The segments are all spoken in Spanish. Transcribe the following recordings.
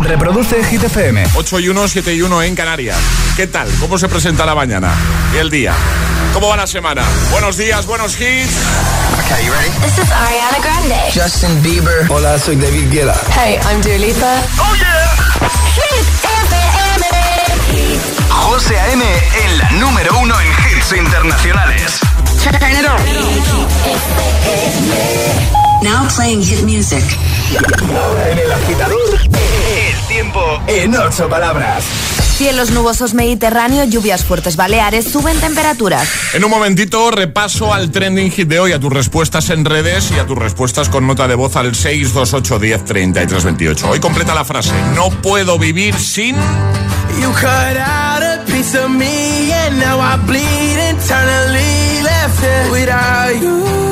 Reproduce Hit FM. 8 y 1, 7 y 1 en Canarias. ¿Qué tal? ¿Cómo se presenta la mañana y el día? ¿Cómo va la semana? Buenos días, buenos hits. Okay, you ready? This is Ariana Grande. Justin Bieber. Hola, soy David Guetta. Hey, I'm Dua Lipa. ¡Oh, yeah! Hit FM. José A.M. en la número uno en hits internacionales. Turn it on. Now playing hit music. Ahora en el agitador, el tiempo en ocho palabras. Cielos nubosos mediterráneo, lluvias fuertes baleares, suben temperaturas. En un momentito repaso al trending hit de hoy, a tus respuestas en redes y a tus respuestas con nota de voz al 628 10 33 28. Hoy completa la frase, no puedo vivir sin... You cut out a piece of me and now I bleed internally left it without you,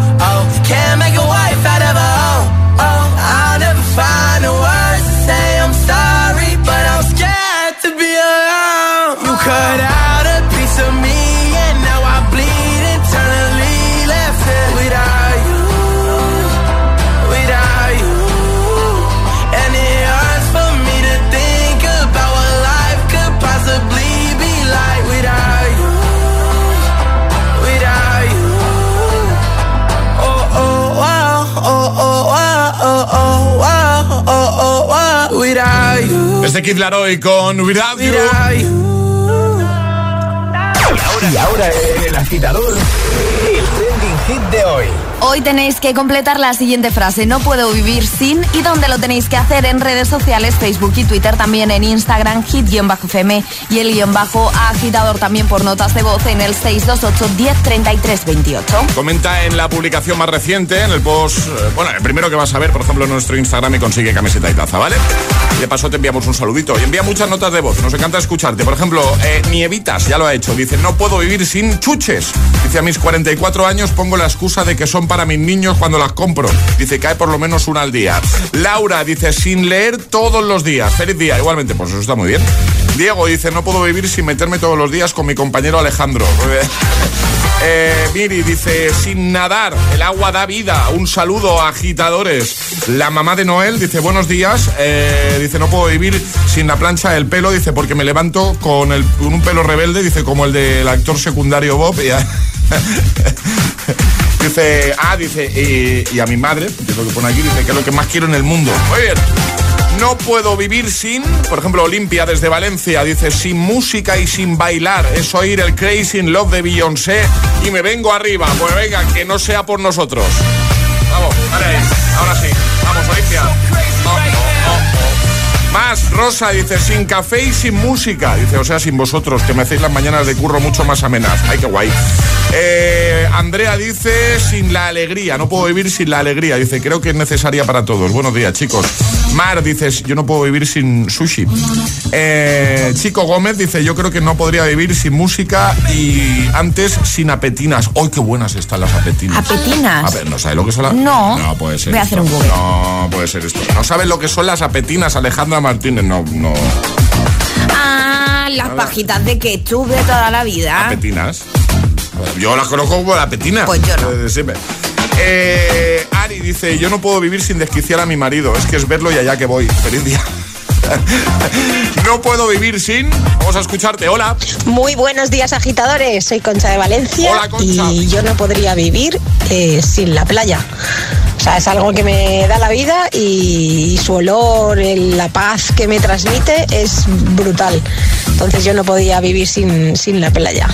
Este Kid Laroi con Without You. without you. Y ahora el agitador, el trending hit de hoy. Hoy tenéis que completar la siguiente frase, no puedo vivir sin, y donde lo tenéis que hacer en redes sociales, Facebook y Twitter, también en Instagram, hit-fm y el guion bajo agitador también por notas de voz en el 628 10 28. Comenta en la publicación más reciente, en el post, eh, bueno, el primero que vas a ver, por ejemplo, en nuestro Instagram y consigue camiseta y taza, ¿vale? De paso te enviamos un saludito y envía muchas notas de voz, nos encanta escucharte. Por ejemplo, eh, Nievitas ya lo ha hecho, dice, no puedo vivir sin chuches. Dice, a mis 44 años pongo la excusa de que son para mis niños cuando las compro. Dice, cae por lo menos una al día. Laura dice, sin leer todos los días. Feliz día, igualmente, pues eso está muy bien. Diego dice, no puedo vivir sin meterme todos los días con mi compañero Alejandro. Eh, Miri dice, sin nadar, el agua da vida. Un saludo agitadores. La mamá de Noel dice, buenos días. Eh, dice, no puedo vivir sin la plancha del pelo. Dice, porque me levanto con, un pelo rebelde. Dice, como el del actor secundario Bob. dice, ah, dice, y, a mi madre, que es lo que pone aquí, dice que es lo que más quiero en el mundo. Muy bien. No puedo vivir sin, por ejemplo, Olimpia desde Valencia dice, sin música y sin bailar, es oír el Crazy in Love de Beyoncé y me vengo arriba. Pues venga, que no sea por nosotros. Vamos, vale ahora sí. Vamos, Olimpia. Oh, oh, oh. Más, Rosa dice, sin café y sin música. Dice, o sea, sin vosotros, que me hacéis las mañanas de curro mucho más amenas. Ay, qué guay. Eh, Andrea dice sin la alegría, no puedo vivir sin la alegría. Dice, creo que es necesaria para todos. Buenos días, chicos. Mar dice, yo no puedo vivir sin sushi. Eh, Chico Gómez dice, yo creo que no podría vivir sin música y antes sin apetinas. ¡Ay, qué buenas están las apetinas! ¿Apetinas? A ver, ¿no sabes lo que son las No. No, puede ser. Voy a esto. hacer un Google. No, puede ser esto. ¿No sabes lo que son las apetinas, Alejandra Martínez? No, no. Ah, las pajitas de ketchup de toda la vida. Apetinas. Ver, Yo las conozco como la petina. Pues yo no. Eh, siempre. Eh, Ari dice, yo no puedo vivir sin desquiciar a mi marido. Es que es verlo y allá que voy. Feliz día. no puedo vivir sin... Vamos a escucharte. Hola. Muy buenos días agitadores, soy Concha de Valencia Hola, Concha. y yo no podría vivir eh, sin la playa. O sea, es algo que me da la vida y su olor, el- la paz que me transmite es brutal. Entonces yo no podía vivir sin, sin la playa.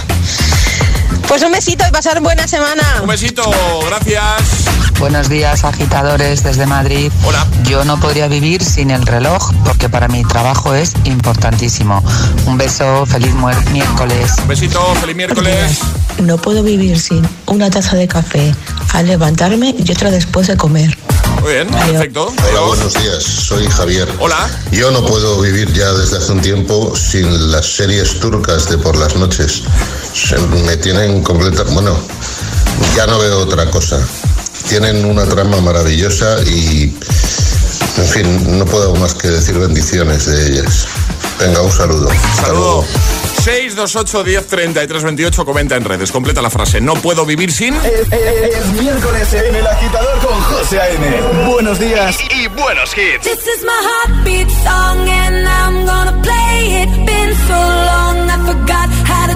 Pues un besito y pasar buena semana. Un besito. Gracias. Buenos días, agitadores desde Madrid. Hola. Yo no podría vivir sin el reloj porque para mi trabajo es importantísimo. Un beso, feliz miércoles. Un besito. Feliz miércoles. No puedo vivir sin una taza de café al levantarme y otra después de comer. Muy bien. Perfecto. Hola, buenos días. Soy Javier. Hola. Yo no puedo vivir ya desde hace un tiempo sin las series turcas de por las noches. Se me tienen completa. Bueno, ya no veo otra cosa. Tienen una trama maravillosa y, en fin, no puedo más que decir bendiciones de ellas. Venga, un saludo. Hasta Saludo. Luego. 628 10 33 28 comenta en redes. Completa la frase. No puedo vivir sin. Es, es- es miércoles en El Agitador con José A.M. Buenos días y, y buenos hits. This is my heartbeat song and I'm gonna play it. Been so long I forgot how to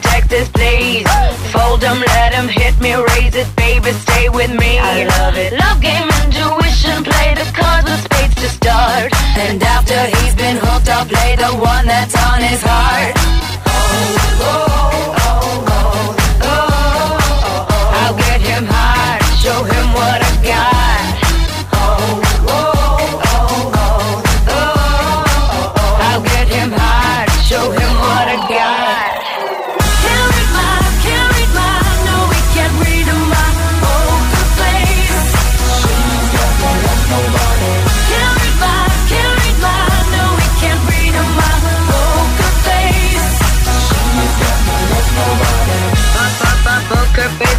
Texas, this please. Fold them, let them hit me, raise it, baby, stay with me. I love it. Love game, intuition, play the cards with spades to start. And after he's been hooked, I'll play the one that's on his heart. Oh, oh, oh, oh, oh, oh. I'll get him high, show him what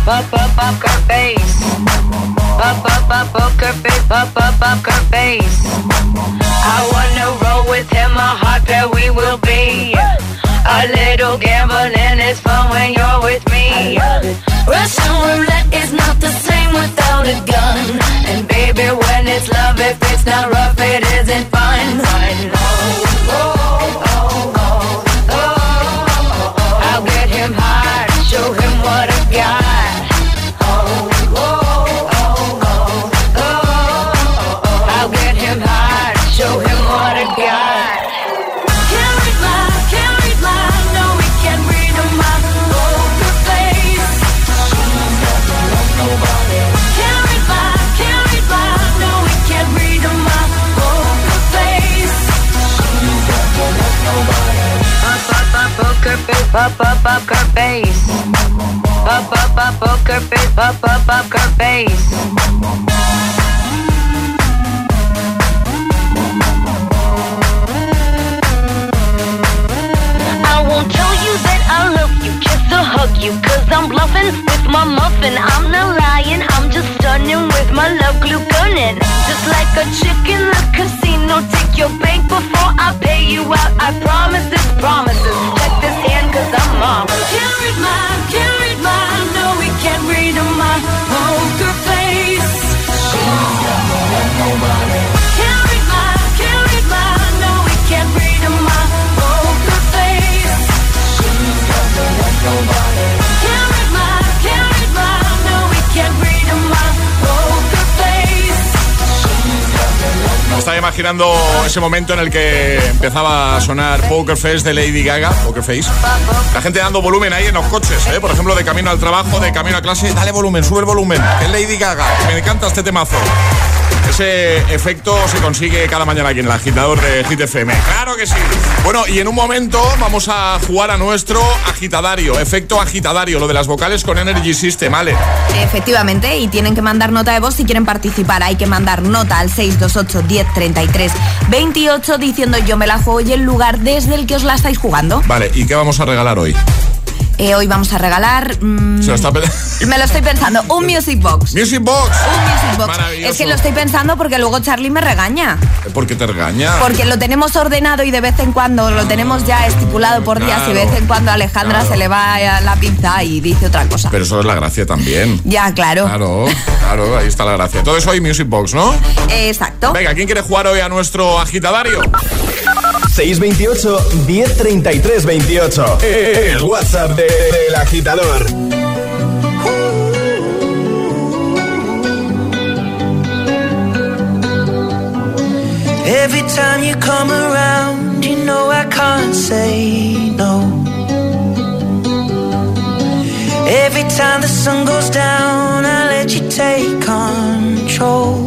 up up up her face. Up up up up her face. Up up up her face. I wanna roll with him. A heart pair we will be. A little gambling is fun when you're with me. Russian roulette is not the same without a gun. And baby, when it's love, if it's not rough, it isn't fun. fun. Won't tell you that I love you, kiss or hug you, cause I'm bluffing with my muffin. I'm not lying, I'm just stunning with my love glue gunning. Just like a chick in casino, take your bank before I pay you out. I promise this promises. Check this hand, cause I'm. Can't read my, can't read my, no, we can't read my poker face. No. Can't read my, can't read no, can't read my poker face. She's got no nobody. Estaba imaginando ese momento en el que empezaba a sonar Poker Face de Lady Gaga, Poker Face. La gente dando volumen ahí en los coches, ¿eh? por ejemplo, de camino al trabajo, de camino a clase. Dale volumen, sube el volumen. Es Lady Gaga. Me encanta este temazo. Ese efecto se consigue cada mañana aquí en el agitador de Hit FM. Claro que sí. Bueno, y en un momento vamos a jugar a nuestro agitadario, efecto agitadario, lo de las vocales con Energy System, ¿vale? Efectivamente, y tienen que mandar nota de voz si quieren participar. Hay que mandar nota al 628 10 33 28 diciendo yo me la juego y el lugar desde el que os la estáis jugando. Vale, ¿y qué vamos a regalar hoy? Eh, hoy vamos a regalar. mm, Se lo está me lo estoy pensando. Un Music Box. Music Box. Un Music Box. Es que lo estoy pensando porque luego Charlie me regaña. ¿Por qué te regaña? Porque lo tenemos ordenado y de vez en cuando lo tenemos ya estipulado por días y de vez en cuando a Alejandra Claro. se le va a la pinza y dice otra cosa. Pero eso es la gracia también. Ya, claro. Claro, claro, ahí está la gracia. Todo eso hoy Music Box, ¿no? Exacto. Venga, ¿quién quiere jugar hoy a nuestro agitadario? 628 1033 28. El WhatsApp de- del agitador. Every time you come around, you know I can't say no. Every time the sun goes down, I let you take control.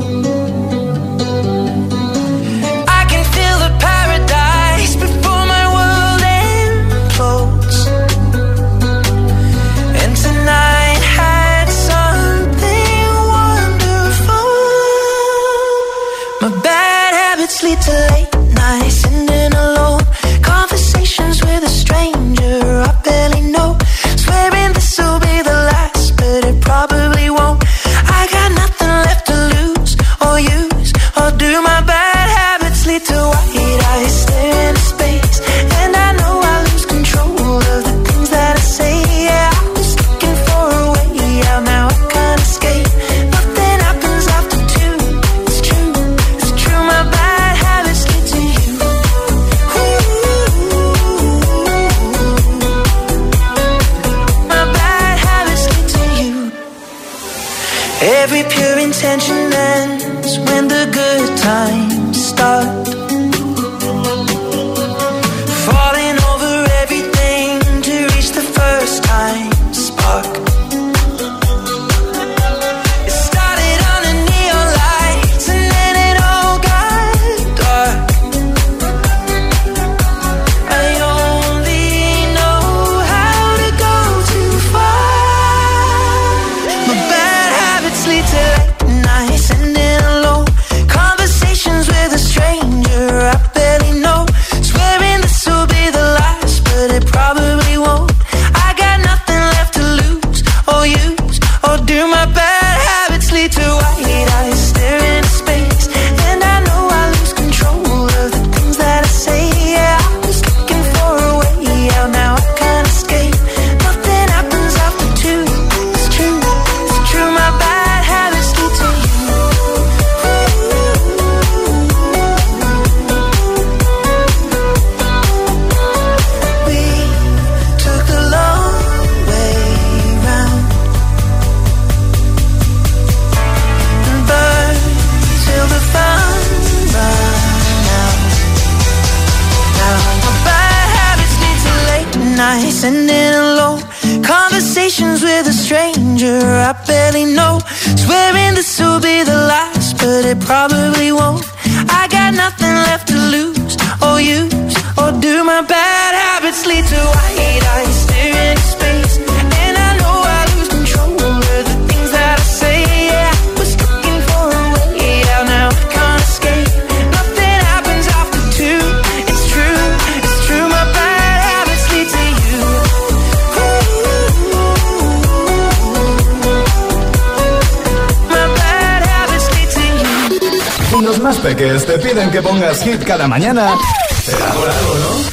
mañana. Será.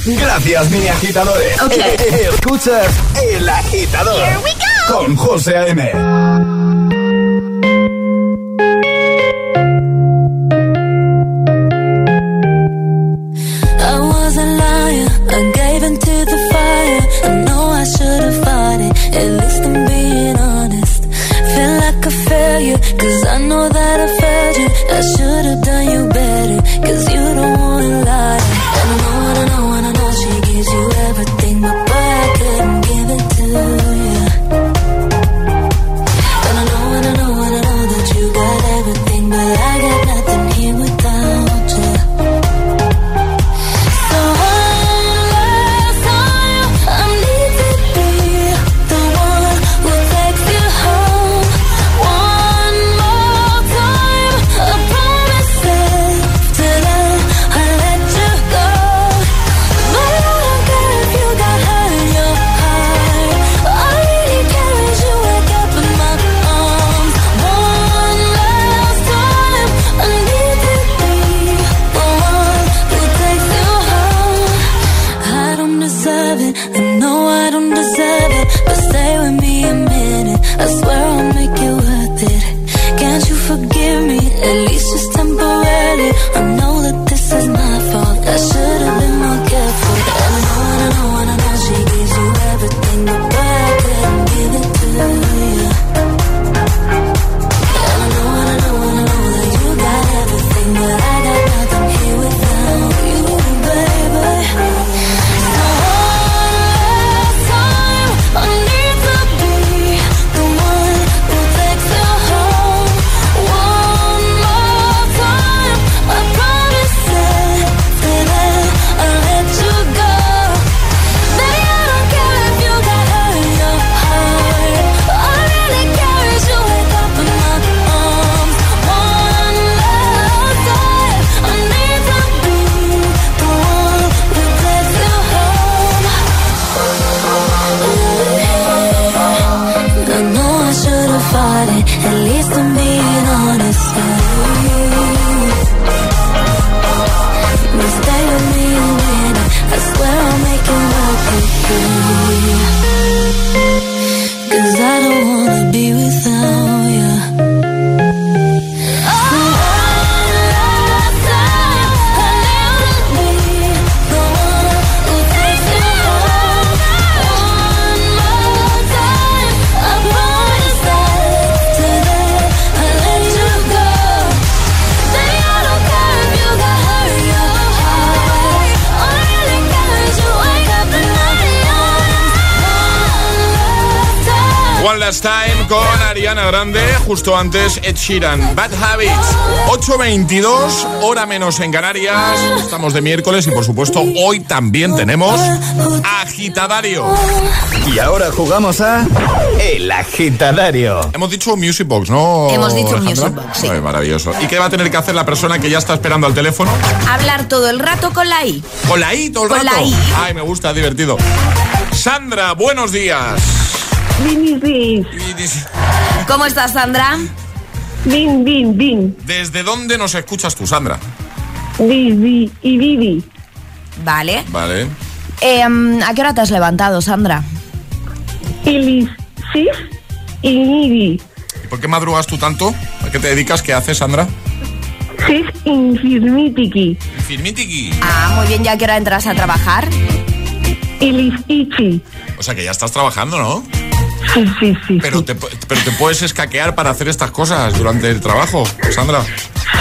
Gracias, mini agitadores. Okay. Eh, eh, eh, escuchas El Agitador. Con José A.M. again. Ariana Grande, justo antes Ed Sheeran, Bad Habits. 8.22, hora menos en Canarias. Estamos de miércoles y por supuesto hoy también tenemos Agitadario. Y ahora jugamos a El Agitadario. Hemos dicho Music Box, ¿no? Hemos dicho Alejandra? Music Box, sí. Ay, maravilloso. ¿Y qué va a tener que hacer la persona que ya está esperando al teléfono? Hablar todo el rato con la I. Con la I todo el Con rato. la I. Ay, me gusta, divertido. Sandra, buenos días. ¿Cómo estás, Sandra? bin, bin, bin, ¿Desde dónde nos escuchas tú, Sandra? bi y bibi. Vale. Vale. Em, ¿A qué hora te has levantado, Sandra? Ilis, sis y nibi. ¿Y por qué madrugas tú tanto? ¿A qué te dedicas? ¿Qué haces, Sandra? Sis infirmitiki. Firmitiki. Ah, muy bien, ¿ya a qué hora entras a trabajar? Ilis ichi. O sea que ya estás trabajando, ¿no? Sí, sí, sí. Pero te, pu- pero te puedes escaquear para hacer estas cosas durante el trabajo, Sandra.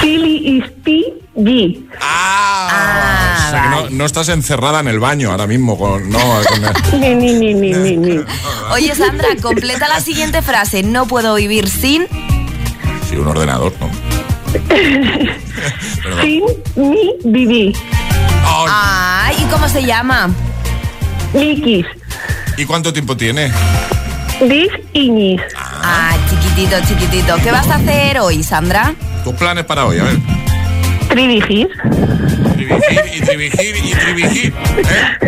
Ispi gi. Ah, o sea que no, no estás encerrada en el baño ahora mismo con. No, con Ni, ni, ni, ni, ni, ni. Oye, Sandra, completa la siguiente frase. No puedo vivir sin... sí, un ordenador, ¿no? Sin mi bibi. Oh, Ay, ¿y cómo se llama? Likis. ¿Y cuánto tiempo tiene? Dis inis. Ah, chiquitito, chiquitito. ¿Qué vas a hacer hoy, Sandra? Tus planes para hoy, a ver. Tribigis. Trivigir y trivigir y trivigir. ¿eh?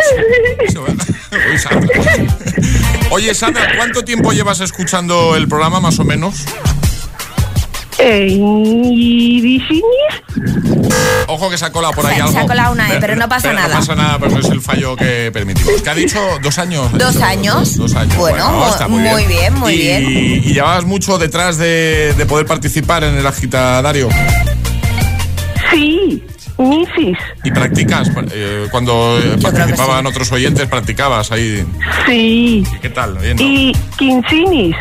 Oye, Sandra, ¿cuánto tiempo llevas escuchando el programa, más o menos? Eh. Ojo que se ha colado por ahí Se- algo. se ha colado una E, pero no pasa nada. No pasa nada, pero es el fallo que permitimos. ¿Qué ha dicho? ¿Dos años? Dos dicho, años. Dos, años. Bueno, está muy, muy bien, muy y, bien. Y llevabas mucho detrás de, de poder participar en el agitadario. Sí. Misis. ¿Y practicas? Eh, cuando eh, participaban otros oyentes, practicabas ahí. Sí. ¿Qué tal? Bien, ¿no? Y quinsinis.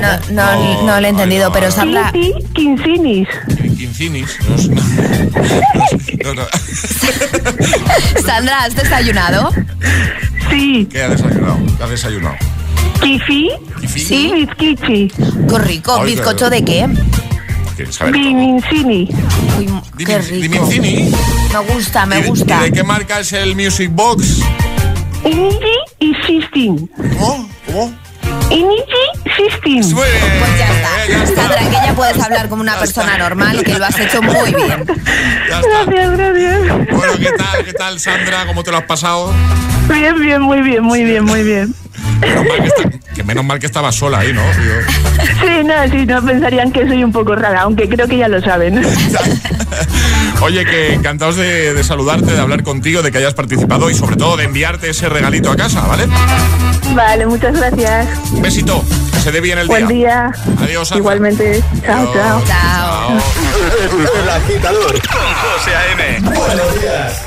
No, no, no lo he entendido, pero Sandra... Quincinis. No, sé, no, no, no. Sandra, ¿has desayunado? Sí. ¿Qué ha desayunado? ¿Qué ha desayunado? Kifi. Kifi. Y bizquichi. Qué rico. Ay, ¿Bizcocho de qué? Uy, qué rico. Dimincini. Me gusta, ¿Y me gusta. ¿Y de qué marca es el Music Box? Inigi y Sistin. ¿Cómo? ¿Cómo? Inigi Sistin. Bien. Pues ya está. Sandra, que ya puedes hablar como una persona normal, que lo has hecho muy bien. Gracias, gracias. Bueno, ¿qué tal? ¿Qué tal, Sandra? ¿Cómo te lo has pasado? Bien, bien, muy bien, muy bien, muy bien. Menos mal que, está- que menos mal que estabas sola ahí, ¿no? Yo- Sí, no, sí, no pensarían que soy un poco rara, aunque creo que ya lo saben. Oye, que encantados de, de saludarte, de hablar contigo, de que hayas participado y sobre todo de enviarte ese regalito a casa, ¿vale? Vale, muchas gracias. Un besito, que se dé bien el Buen día. Adiós, Sandra. Igualmente. Chao, Adiós. chao. Chao. El agitador con José A.M. Buenos días.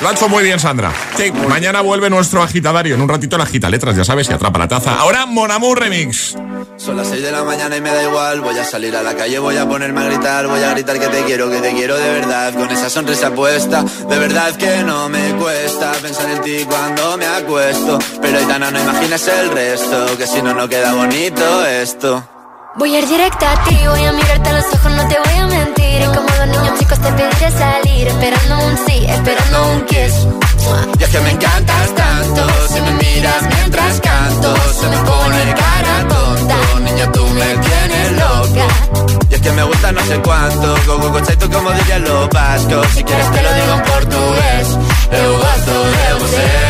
Lo ha hecho muy bien, Sandra. Sí, mañana vuelve nuestro agitadario. En un ratito la agita letras, ya sabes, y atrapa la taza. Ahora Mon Amour Remix. Son las 6 de la mañana y me da igual. Voy a salir a la calle, voy a ponerme a gritar. Voy a gritar que te quiero, que te quiero de verdad. Con esa sonrisa puesta, de verdad que no me cuesta pensar en ti cuando me acuesto. Pero Aitana, no imaginas el resto, que si no, no queda bonito esto. Voy a ir directa a ti, voy a mirarte a los ojos, no te voy a mentir. Y como dos niños chicos te pediré salir, esperando un sí, esperando un kiss. Y es que me encantas tanto, si me miras mientras canto, se me pone cara tonta. Niña, tú me tienes loca. Y es que me gusta no sé cuánto, go go go chaito como dirían los vascos. Si quieres te lo digo en portugués, eu gosto de você.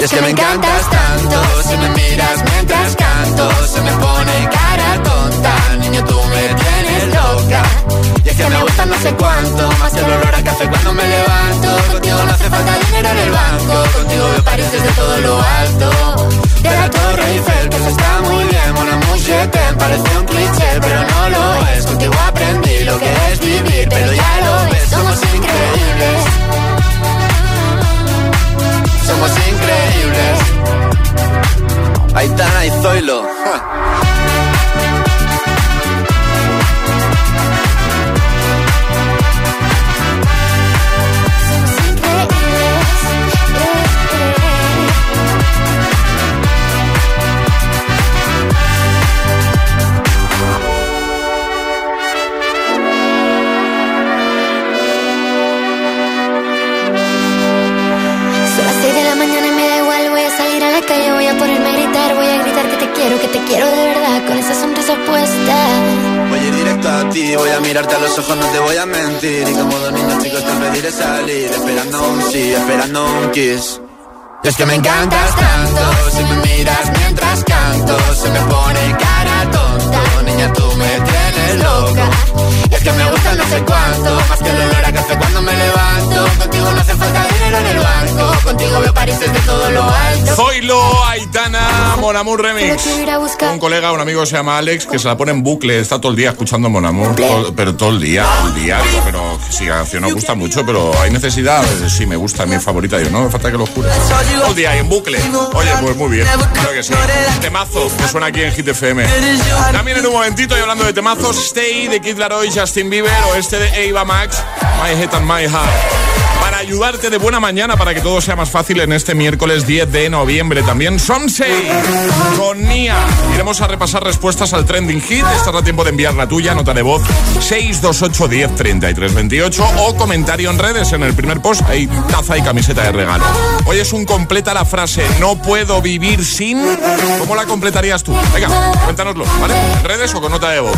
Y es que me encantas tanto Si me miras mientras canto Se me pone cara tonta. Niño, tú me tienes loca. Y es que me gusta no sé cuánto Más el olor a café cuando me levanto. Contigo no hace falta dinero en el banco Contigo veo París desde todo lo alto amigo se llama Alex, que se la pone en bucle, está todo el día escuchando Mon Amour, todo- pero todo el día, todo el día. Pero sí, la canción nos gusta mucho, pero hay necesidad. Sí, me gusta, es mi favorita. Digo, no, me falta que lo jure. Todo el día en bucle. Oye, pues muy bien, creo que sí. Temazo, que suena aquí en Hit FM. También en un momentito, y hablando de temazos, Stay de Kid Laroi, Justin Bieber o este de Ava Max, My Head and My Heart. Ayudarte de buena mañana, para que todo sea más fácil en este miércoles 10 de noviembre. También Somsei con Nia. Iremos a repasar respuestas al trending hit. Estás a tiempo de enviar la tuya, nota de voz 628 10 33 28 o comentario en redes en el primer post. Hay taza y camiseta de regalo. Hoy es un completa la frase no puedo vivir sin. ¿Cómo la completarías tú? Venga, cuéntanoslo, ¿vale? En redes o con nota de voz.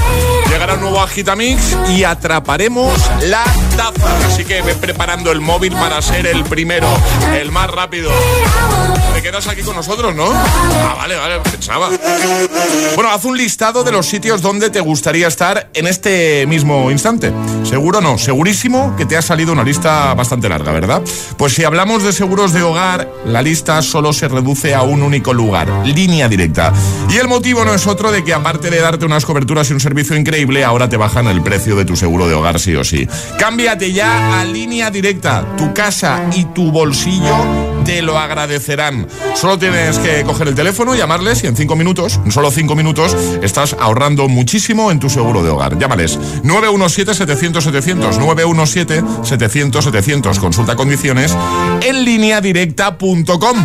Llegará un nuevo Agitamix y atraparemos la taza. Así que ve preparando el móvil para ser el primero, el más rápido. Quedas aquí con nosotros, ¿no? Ah, vale, vale, pensaba. Bueno, haz un listado de los sitios donde te gustaría estar en este mismo instante. Seguro no, segurísimo que te ha salido una lista bastante larga, ¿verdad? Pues si hablamos de seguros de hogar, la lista solo se reduce a un único lugar, línea directa. Y el motivo no es otro de que aparte de darte unas coberturas y un servicio increíble, ahora te bajan el precio de tu seguro de hogar sí o sí. Cámbiate ya a línea directa. Tu casa y tu bolsillo te lo agradecerán. Solo tienes que coger el teléfono, llamarles y en cinco minutos, en solo cinco minutos, estás ahorrando muchísimo en tu seguro de hogar. Llámales 917-700-700, 917-700-700. Consulta condiciones en lineadirecta.com.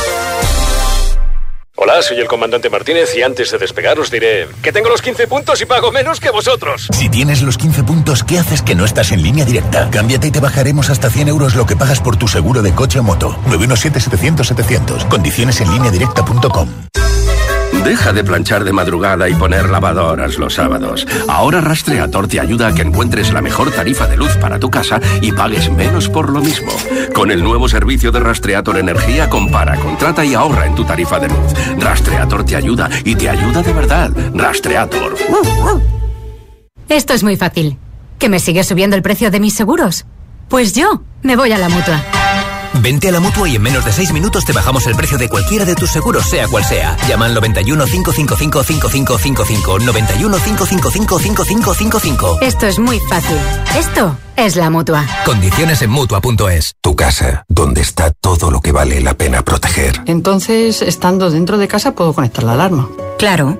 Hola, soy el comandante Martínez y antes de despegar os diré que tengo los 15 puntos y pago menos que vosotros. Si tienes los 15 puntos, ¿qué haces que no estás en línea directa? Cámbiate y te bajaremos hasta 100 euros lo que pagas por tu seguro de coche o moto. 917-700-700. Condiciones en línea directa.com. Deja de planchar de madrugada y poner lavadoras los sábados. Ahora Rastreator te ayuda a que encuentres la mejor tarifa de luz para tu casa y pagues menos por lo mismo. Con el nuevo servicio de Rastreator Energía, compara, contrata y ahorra en tu tarifa de luz. Rastreator te ayuda y te ayuda de verdad. Rastreator. Esto es muy fácil. ¿Que me sigue subiendo el precio de mis seguros? Pues yo me voy a la mutua. Vente a la mutua y en menos de 6 minutos te bajamos el precio de cualquiera de tus seguros, sea cual sea. Llama al 91 555 5555. 91 555 5555. Esto es muy fácil. Esto es la mutua. Condiciones en mutua.es. Tu casa, donde está todo lo que vale la pena proteger. Entonces, estando dentro de casa, puedo conectar la alarma. Claro.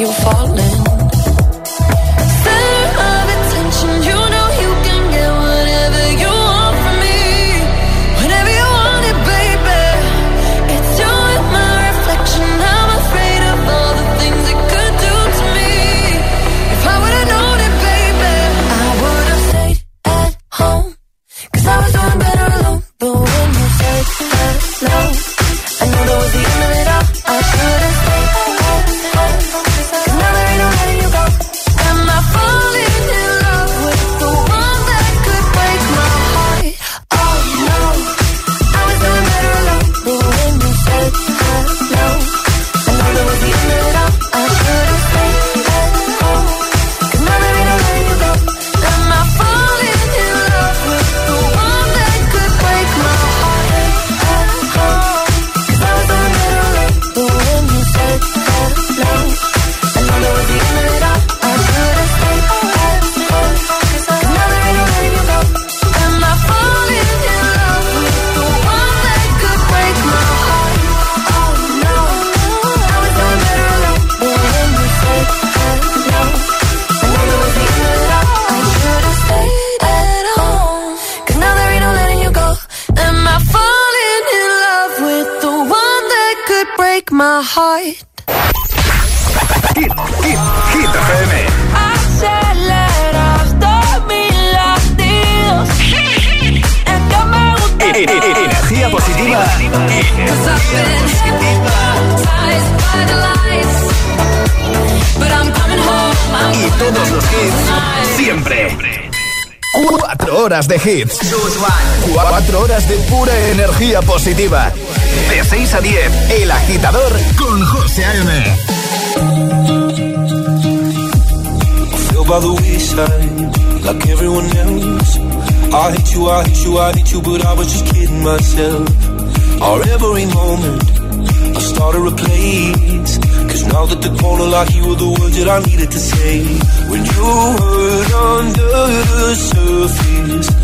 you're falling. Of attention, you know you can get whatever you want from me. Whenever you baby. It's you my reflection. I'm afraid of all the things it could do to me. If I would've known it, baby, I would've stayed at I was doing better alone. But when you hits. Cuatro horas de pura energía positiva. De 6 a 10, El Agitador con José A.M. By the wayside, like everyone else. I hate you, I hate you, I hate you, but I was just kidding myself. Our every moment, I started a place. Cause now that the corner like you were the words that I needed to say. When you hurt under the surface.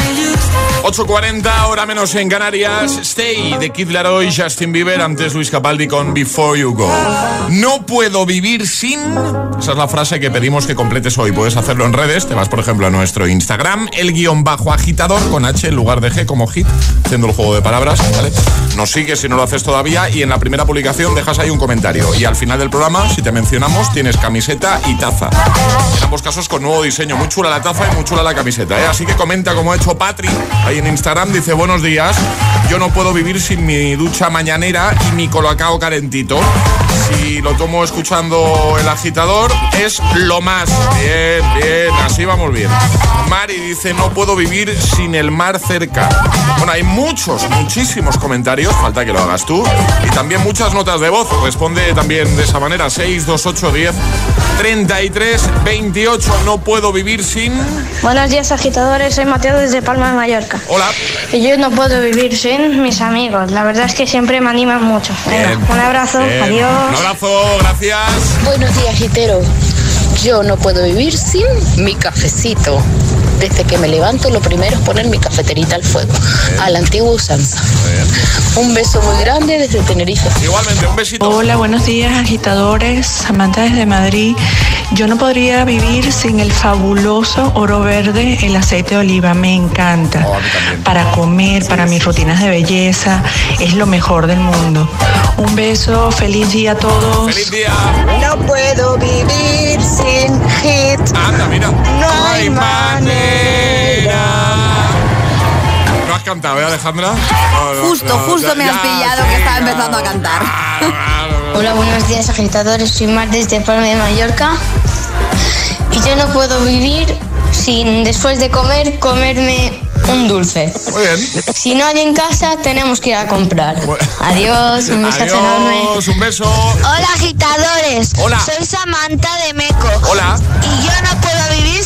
8.40, hora menos en Canarias. Stay de Kid Laroi, Justin Bieber, antes Luis Capaldi con Before You Go. No puedo vivir sin. Esa es la frase que pedimos que completes hoy. Puedes hacerlo en redes. Te vas, por ejemplo, a nuestro Instagram, el guion bajo agitador con H en lugar de G como hit, haciendo el juego de palabras. ¿vale? Nos sigues si no lo haces todavía y en la primera publicación dejas ahí un comentario. Y al final del programa, si te mencionamos, tienes camiseta y taza. En ambos casos con nuevo diseño. Muy chula la taza y muy chula la camiseta. ¿eh? Así que comenta como ha hecho Patri ahí en Instagram. Dice, buenos días. Yo no puedo vivir sin mi ducha mañanera y mi colacao calentito. Si lo tomo escuchando el agitador, es lo más. Bien, bien, así vamos bien. Mari dice, no puedo vivir sin el mar cerca. Bueno, hay muchos, muchísimos comentarios, falta que lo hagas tú. Y también muchas notas de voz. Responde también de esa manera, 628 10 33 28. No puedo vivir sin... Buenos días agitadores, soy Mateo desde Palma de Mallorca. Hola. Yo no puedo vivir sin mis amigos. La verdad es que siempre me animan mucho. Venga, un abrazo, Bien. adiós. Un abrazo, gracias. Buenos días, Gitero. Yo no puedo vivir sin mi cafecito. Desde que me levanto, lo primero es poner mi cafeterita al fuego, a la antigua usanza. Un beso muy grande desde Tenerife. Igualmente, un besito. Hola, buenos días agitadores, Samantha desde Madrid. Yo no podría vivir sin el fabuloso oro verde, el aceite de oliva, me encanta. Para comer, para mis rutinas de belleza, es lo mejor del mundo. Un beso, feliz día a todos. Feliz día. No puedo vivir sin hit. Anda, mira. No hay manera. ¿No has cantado, eh, Alejandra? No, no, Justo, no, justo ya- me has pillado sí, que estaba empezando a cantar. Hola, buenos días agitadores, soy Mar desde Palma de Mallorca. Y yo no puedo vivir sin después de comer comerme un dulce. Muy bien. Si no hay en casa, tenemos que ir a comprar. Adiós, un enorme. Adiós, un beso. Hola agitadores, Hola. soy Samantha de Meco. Hola. Y yo no puedo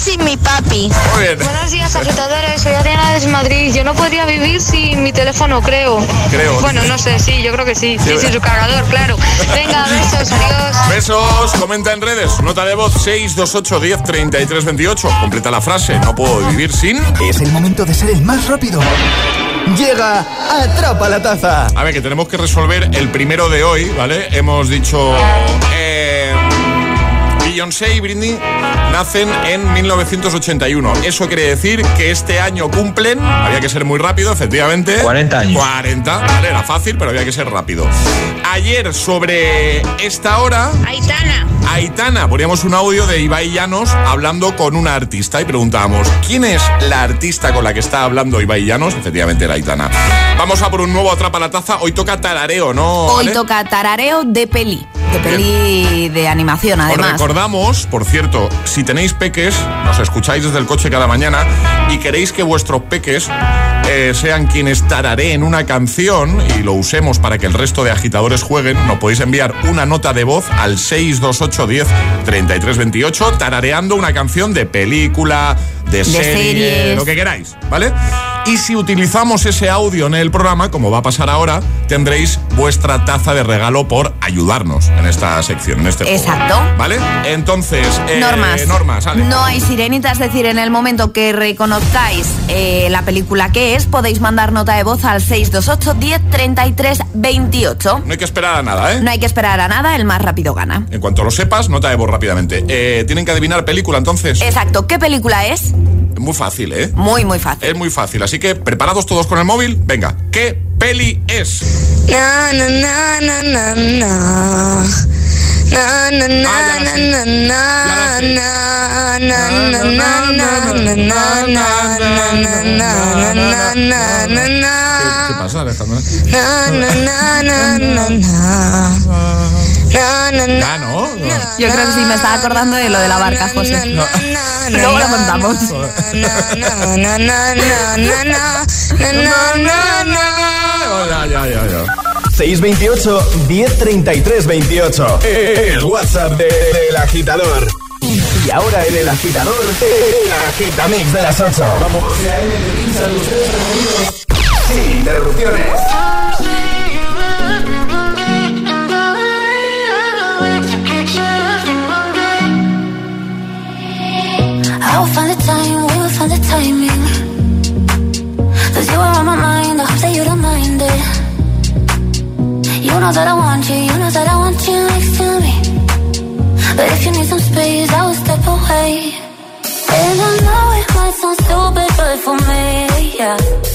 sin mi papi. Muy bien. Buenos días agitadores, soy Adriana desde Madrid. Yo no podría vivir sin mi teléfono, creo. Creo. Bueno, no sé, sí, yo creo que sí. Sí, sin su cargador, claro. Venga, besos, adiós. Besos, comenta en redes. Nota de voz 628 10 33 28. Completa la frase. No puedo vivir sin. Es el momento de ser el más rápido. Llega Atrapa la Taza. A ver, que tenemos que resolver el primero de hoy, ¿vale? Hemos dicho. Eh, Beyoncé y Britney nacen en 1981. Eso quiere decir que este año cumplen, había que ser muy rápido, efectivamente. 40 años. 40, vale, era fácil, pero había que ser rápido. Ayer, sobre esta hora. Aitana. Aitana, poníamos un audio de Ibai Llanos hablando con una artista y preguntábamos, ¿quién es la artista con la que está hablando Ibai Llanos? Efectivamente era Aitana. Vamos a por un nuevo Atrapa la Taza. Hoy toca tarareo, ¿no? Hoy toca tarareo de peli. De peli de animación, Os además. recordamos, por cierto, si tenéis peques, nos escucháis desde el coche cada mañana y queréis que vuestros peques eh, sean quienes tarareen una canción y lo usemos para que el resto de agitadores jueguen, nos podéis enviar una nota de voz al 628 10 33 28 tarareando una canción de película, de, serie, series. lo que queráis, ¿vale? Y si utilizamos ese audio en el programa, como va a pasar ahora, tendréis vuestra taza de regalo por ayudarnos en esta sección, en este juego. Exacto. ¿Vale? Entonces, eh, Normas. Normas, Ale. No hay sirenita, es decir, en el momento que reconozcáis eh, la película que es, podéis mandar nota de voz al 628 10 33 28. No hay que esperar a nada, ¿eh? No hay que esperar a nada, el más rápido gana. En cuanto lo sepas, nota de voz rápidamente. Eh, Tienen que adivinar película, entonces. Exacto, ¿qué película es? Muy fácil, ¿eh? Muy, muy fácil. Es muy fácil. Así que, ¿preparados todos con el móvil? Venga, ¿qué peli es? Na na na na na na. Na na na na na na na na na na na na na na na na na na na ¿Qué pasa, Alejandro? na na na na na na na na na Ah, ¿no? Yo creo que sí, me estaba acordando de lo de la barca, José. Luego lo contamos. na na na na na na na na na pasa, Alejandra? Na, na, na, na, na, ¿no? Yo creo que sí, me estaba acordando de lo de la barca, José. No. Luego lo contamos. Ya, ya, ya, ya. 628 1033 28. El WhatsApp del de, de agitador. Y ahora en el agitador, el agitamix de las 8. Vamos. Sin interrupciones. I will find the time, we will find the timing. Cause you are on my mind, I hope that you don't mind it. You know that I want you, you know that I want you next to me. But if you need some space, I will step away. And I know it might sound stupid, but for me, yeah.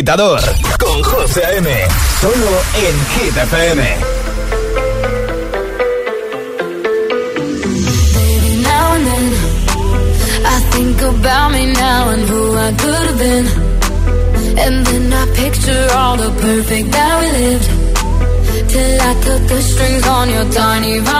agitador con José M. Solo en Hit FM. And then, I think about me now and who I could have been. And then I picture all the perfect that we lived. Till I cut the strings on your tiny violin.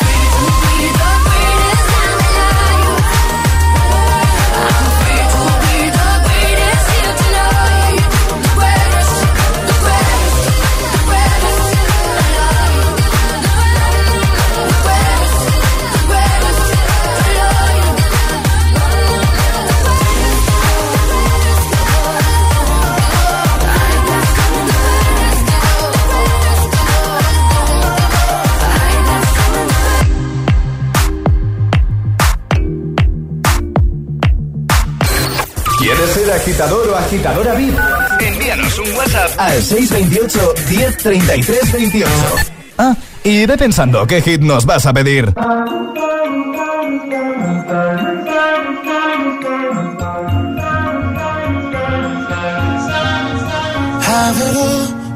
agitador o agitadora VIP? Envíanos un WhatsApp al 628 1033 28. Ah, y ve pensando qué hit nos vas a pedir. Have it all,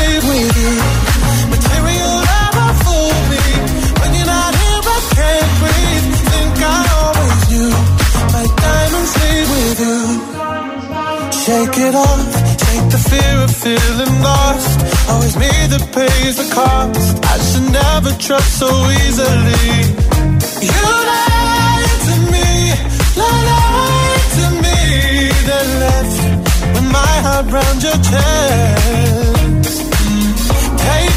Leave with you. Material me. When you're not here, I can't breathe. Think I always knew. My diamonds leave with you. Shake it off. The fear of feeling lost. Always the cost. I should never trust so easily. You lied to me, lied to me, then left with my heart round your chest.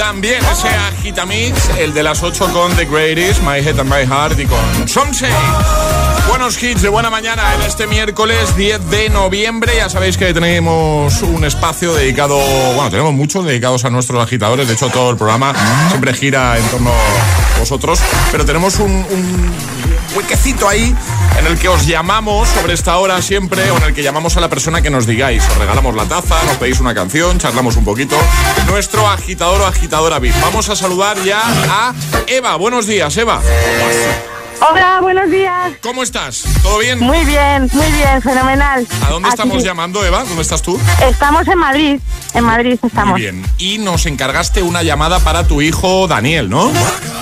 también ese agitamix, el de las 8 con The Greatest, My Head and My Heart y con Somsey. Buenos hits de buena mañana en este miércoles 10 de noviembre. Ya sabéis que tenemos un espacio dedicado, bueno, tenemos muchos dedicados a nuestros agitadores. De hecho, todo el programa siempre gira en torno a vosotros. Pero tenemos un huequecito ahí en el que os llamamos sobre esta hora siempre o en el que llamamos a la persona que nos digáis. Os regalamos la taza, nos pedís una canción, charlamos un poquito. Nuestro agitador o agitadora VIP. Vamos a saludar ya a Eva. Buenos días, Eva. Hola, buenos días. ¿Cómo estás? ¿Todo bien? Muy bien, muy bien, fenomenal. ¿A dónde Aquí. estamos llamando, Eva? ¿Dónde estás tú? Estamos en Madrid. En Madrid estamos. Muy bien. Y nos encargaste una llamada para tu hijo Daniel, ¿no?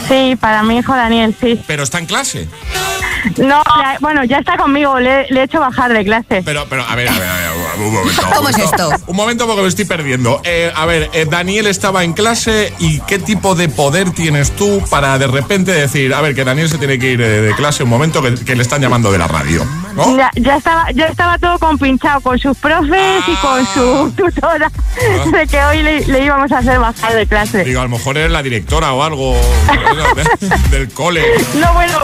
Sí, para mi hijo Daniel, sí. Pero está en clase. No, bueno, ya está conmigo, le, le he hecho bajar de clase. Pero, pero, a ver, a ver, a ver, un momento. un ¿Cómo es momento. esto? Un momento porque me estoy perdiendo. Eh, a ver, eh, Daniel estaba en clase y ¿qué tipo de poder tienes tú para de repente decir, a ver, que Daniel se tiene que ir de clase un momento que, que le están llamando de la radio? ¿no? Ya, ya estaba, ya estaba todo compinchado con sus profes y con su tutora de que hoy le, le íbamos a hacer bajar de clase. Digo, a lo mejor eres la directora o algo de- del cole. No, bueno,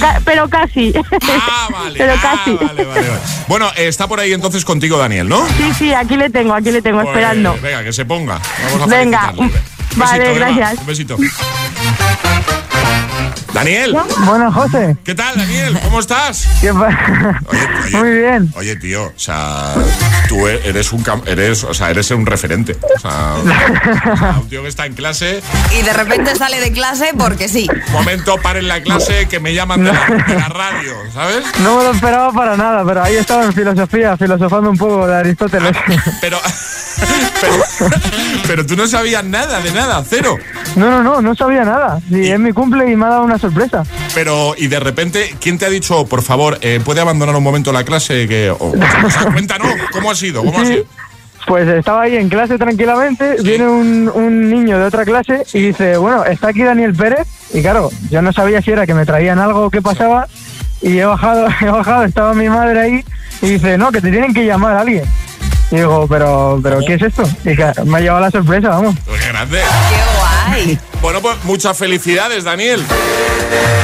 ca- pero casi. Ah, vale. pero ah, casi. vale, vale, vale. Bueno, está por ahí entonces contigo Daniel, ¿no? Sí, sí, aquí le tengo, aquí le tengo Pues, esperando. Venga, que se ponga. Vamos a Venga, vale, gracias. Un besito. Daniel. Bueno, José. ¿Qué tal, Daniel? ¿Cómo estás? Muy bien. Oye, tío, o sea, tú e- eres un cam- eres, o sea, eres un referente. O sea, o sea, un tío que está en clase, Y de repente sale de clase porque sí. momento paren la clase que me llaman de la, de la radio, ¿sabes? No me lo esperaba para nada, pero ahí estaba en filosofía, filosofando un poco de Aristóteles. Pero, pero, pero tú no sabías nada de nada, cero. No, no, no, no sabía nada. Sí, es mi cumple y me ha dado una sorpresa. Pero, y de repente, ¿quién te ha dicho, por favor, eh, puede abandonar un momento la clase? Que, o, o sea, cuéntanos, ¿cómo ha sido? ¿Cómo ha Sí, sido? Pues estaba ahí en clase tranquilamente, viene un, un niño de otra clase y dice, bueno, está aquí Daniel Pérez. Y claro, yo no sabía si era que me traían algo o qué pasaba. Y he bajado, he bajado, estaba mi madre ahí y dice, no, que te tienen que llamar a alguien. Y digo, pero, pero ¿qué es esto? Y claro, me ha llevado la sorpresa, vamos. Pues ¡Qué grande! Bueno, pues muchas felicidades, Daniel.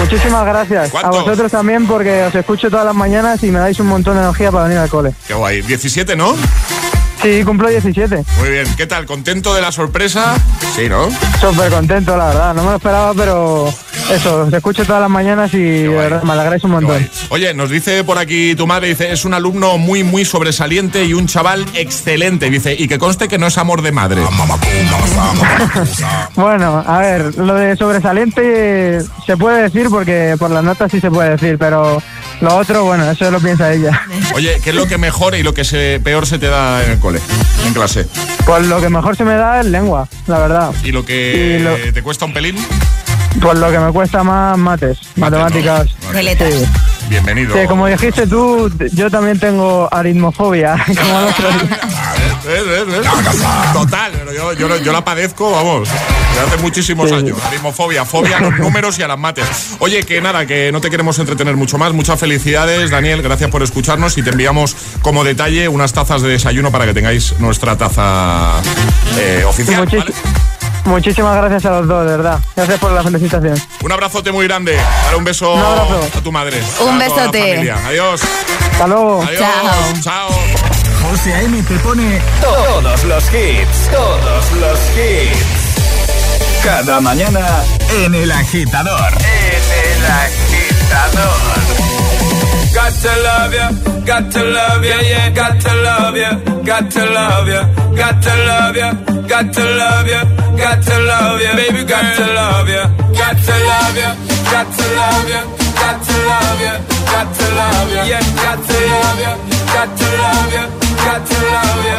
Muchísimas gracias. ¿Cuánto? A vosotros también porque os escucho todas las mañanas y me dais un montón de energía para venir al cole. Qué guay. 17, ¿no? Sí, cumplo 17. Muy bien. ¿Qué tal? ¿Contento de la sorpresa? Sí, ¿no? Súper contento, la verdad. No me lo esperaba, pero eso, os escucho todas las mañanas y de verdad, me alegráis un montón. Oye, nos dice por aquí tu madre, dice, es un alumno muy, muy sobresaliente y un chaval excelente. Dice, y que conste que no es amor de madre. Bueno, a ver, lo de sobresaliente se puede decir porque por las notas sí se puede decir, pero lo otro, bueno, eso lo piensa ella. Oye, ¿qué es lo que mejor y lo que se, peor se te da en el cole, en clase? Pues lo que mejor se me da es lengua, la verdad. ¿Y lo que Y lo- te cuesta un pelín? Pues lo que me cuesta más mates, matemáticas. Bienvenido. Como dijiste tú, yo también tengo aritmofobia. Total, pero yo, yo, yo la padezco, vamos, desde hace muchísimos años. Aritmofobia, fobia a los números y a las mates. Oye, que nada, que no te queremos entretener mucho más. Muchas felicidades, Daniel, gracias por escucharnos y te enviamos como detalle unas tazas de desayuno para que tengáis nuestra taza eh, oficial. Muchísimas gracias a los dos, de verdad. Gracias por la felicitación. Un abrazote muy grande. Dale un beso Un abrazo. a tu madre. Un besote. Adiós. Hasta luego. Adiós. Chao. José A.M. te pone todos los hits, todos los hits. Cada mañana en El Agitador. En El Agitador. Got to love ya, got to love ya, yeah, got to love ya, got to love ya, got to love ya, got to love ya, got to love ya, baby, got to love ya, got to love ya, got to love ya, got to love ya, got to love ya, yeah, got to love ya, got to love ya, got to love ya,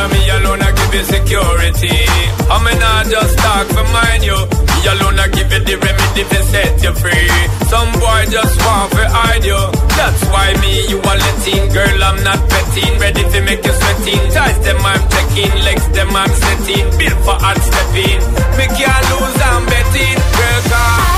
of me alone, I give you security. I'm mean, not just talk for mine, you. Me alone, I give you the remedy to set you free. Some boy just want to hide you. That's why me, you are letting. Girl, I'm not petting. Ready to make you sweating. Ties them, I'm checking. Legs them, I'm setting. Built for hard stepping. Me can't lose, I'm betting. Girl, come.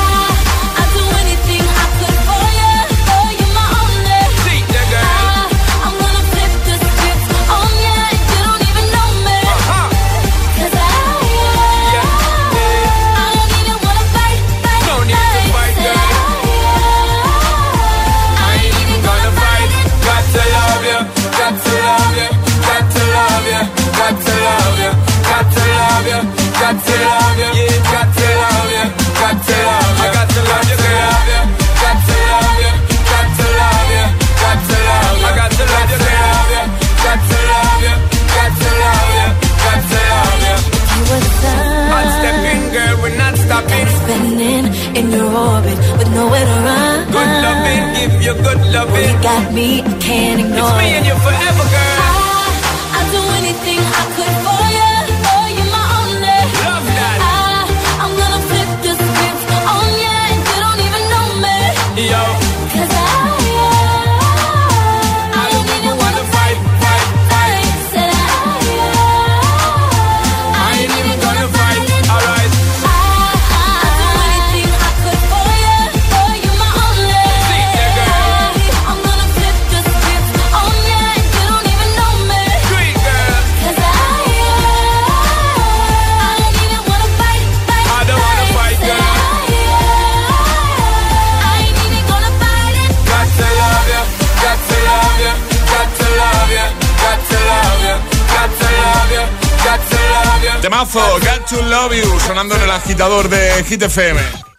your good loving. When you got me, I can't ignore. It's me and you forever, girl. Temazo, Got to Love You, sonando en el agitador de Hit FM.